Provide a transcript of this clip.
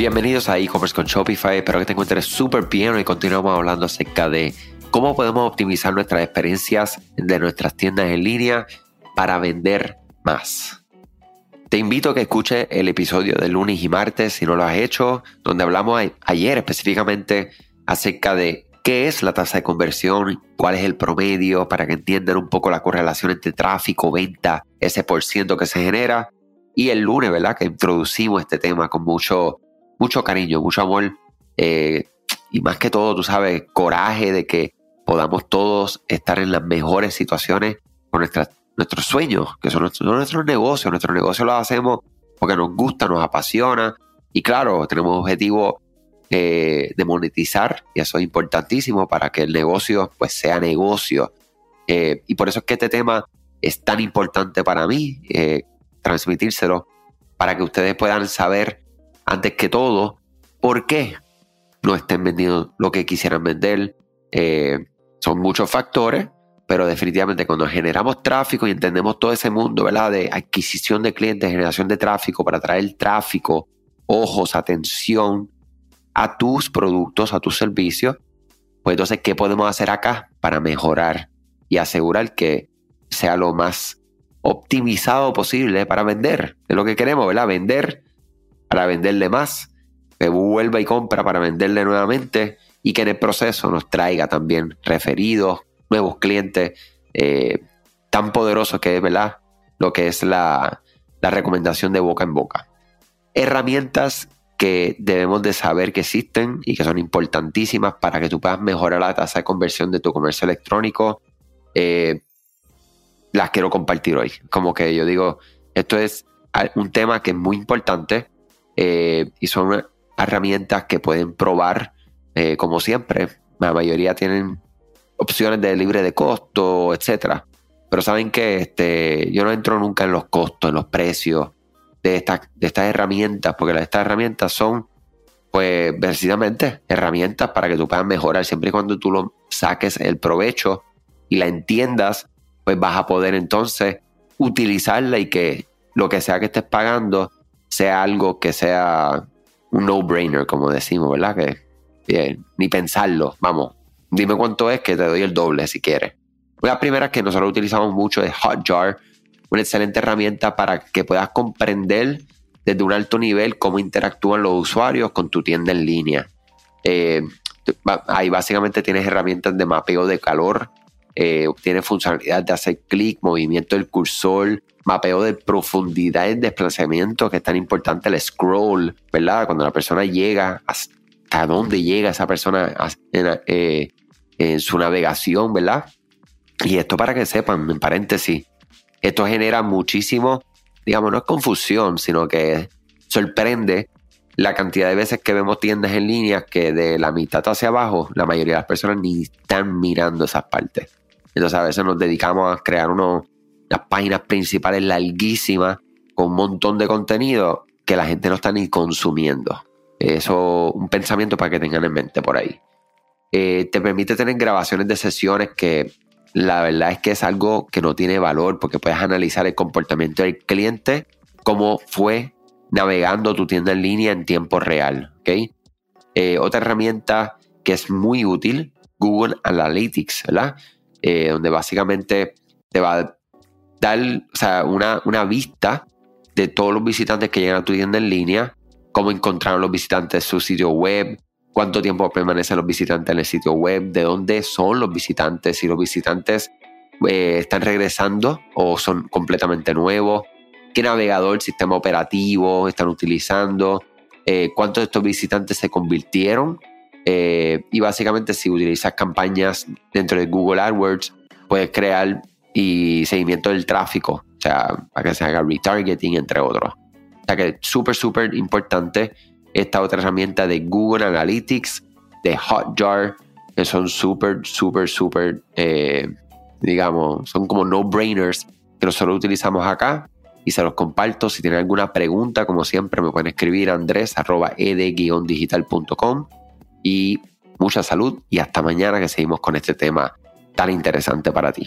Bienvenidos a e-commerce con Shopify, espero que te encuentres súper bien y continuamos hablando acerca de cómo podemos optimizar nuestras experiencias de nuestras tiendas en línea para vender más. Te invito a que escuches el episodio de lunes y martes si no lo has hecho, donde hablamos ayer específicamente acerca de qué es la tasa de conversión, cuál es el promedio, para que entiendan un poco la correlación entre tráfico, venta, ese por ciento que se genera. Y el lunes, ¿verdad? Que introducimos este tema con mucho, mucho cariño, mucho amor. Eh, y más que todo, tú sabes, coraje de que podamos todos estar en las mejores situaciones con nuestros sueños, que son nuestros, negocios. Nuestros negocios los hacemos porque nos gusta, nos apasiona. Y claro, tenemos objetivos eh, de monetizar y eso es importantísimo para que el negocio pues sea negocio. Eh, y por eso es que este tema es tan importante para mí, transmitírselo, para que ustedes puedan saber antes que todo por qué no estén vendiendo lo que quisieran vender. son muchos factores, pero definitivamente cuando generamos tráfico y entendemos todo ese mundo, ¿verdad? De adquisición de clientes, generación de tráfico para traer tráfico, ojos, atención, a tus productos, a tus servicios, pues entonces, ¿qué podemos hacer acá para mejorar y asegurar que sea lo más optimizado posible para vender? Es lo que queremos, ¿verdad? Vender para venderle más, vuelva y compra para venderle nuevamente y que en el proceso nos traiga también referidos, nuevos clientes, eh, tan poderoso que es, ¿verdad? Lo que es la, la recomendación de boca en boca. Herramientas que debemos de saber que existen y que son importantísimas para que tú puedas mejorar la tasa de conversión de tu comercio electrónico, eh, las quiero compartir hoy. Como que yo digo, esto es un tema que es muy importante eh, y son herramientas que pueden probar, eh, como siempre. La mayoría tienen opciones de libre de costo, etcétera. Pero saben que este, yo no entro nunca en los costos, en los precios de, estas de estas herramientas, porque estas herramientas son, pues, precisamente herramientas para que tú puedas mejorar. Siempre y cuando tú lo saques el provecho y la entiendas, pues vas a poder entonces utilizarla y que lo que sea que estés pagando sea algo que sea un no-brainer, como decimos, ¿verdad? Que ni pensarlo, vamos, dime cuánto es que te doy el doble si quieres. Una primera que nosotros utilizamos mucho es Hotjar una excelente herramienta para que puedas comprender desde un alto nivel cómo interactúan los usuarios con tu tienda en línea. Eh, ahí básicamente tienes herramientas de mapeo de calor, eh, tienes funcionalidad de hacer clic, movimiento del cursor, mapeo de profundidad y desplazamiento, que es tan importante el scroll, ¿verdad? Cuando la persona llega, hasta dónde llega esa persona en, eh, en su navegación, ¿verdad? Y esto para que sepan, en paréntesis, esto genera muchísimo, digamos, no es confusión, sino que sorprende la cantidad de veces que vemos tiendas en línea que de la mitad hacia abajo, la mayoría de las personas ni están mirando esas partes. Entonces a veces nos dedicamos a crear unas páginas principales larguísimas con un montón de contenido que la gente no está ni consumiendo. Eso, un pensamiento para que tengan en mente por ahí. Eh, te permite tener grabaciones de sesiones que la verdad es que es algo que no tiene valor porque puedes analizar el comportamiento del cliente, cómo fue navegando tu tienda en línea en tiempo real. ¿okay? Eh, otra herramienta que es muy útil, Google Analytics, ¿verdad? Eh, donde básicamente te va dar una, una vista de todos los visitantes que llegan a tu tienda en línea, cómo encontraron los visitantes su sitio web, cuánto tiempo permanecen los visitantes en el sitio web, de dónde son los visitantes, si los visitantes eh, están regresando o son completamente nuevos, qué navegador, sistema operativo están utilizando, eh, cuántos de estos visitantes se convirtieron eh, y básicamente si utilizas campañas dentro de Google AdWords, puedes crear y seguimiento del tráfico, o sea, para que se haga retargeting, entre otros. O sea que súper, súper importante esta otra herramienta de Google Analytics, de Hotjar, que son súper, súper, súper, eh, digamos, son como no-brainers que nosotros utilizamos acá y se los comparto. Si tienen alguna pregunta, como siempre, me pueden escribir a andres.ed-digital.com y mucha salud y hasta mañana que seguimos con este tema tan interesante para ti.